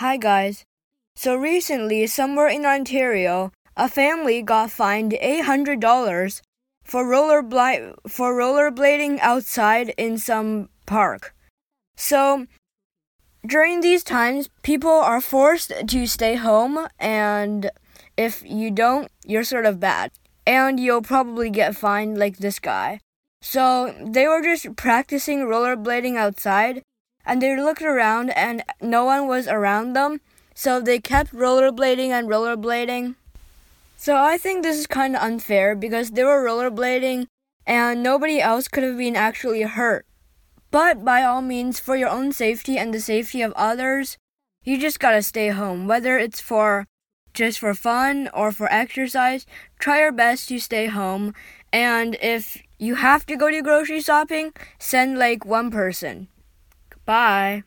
Hi guys. So recently, somewhere in Ontario, a family got fined $800 for rollerbla- for rollerblading outside in some park. So during these times, people are forced to stay home and if you don't, you're sort of bad. And you'll probably get fined like this guy. So they were just practicing rollerblading outside and they looked around and no one was around them. So they kept rollerblading and rollerblading. So I think this is kind of unfair because they were rollerblading and nobody else could have been actually hurt. But by all means, for your own safety and the safety of others, you just gotta stay home. Whether it's for just for fun or for exercise, try your best to stay home. And if you have to go to grocery shopping, send like one person. Bye.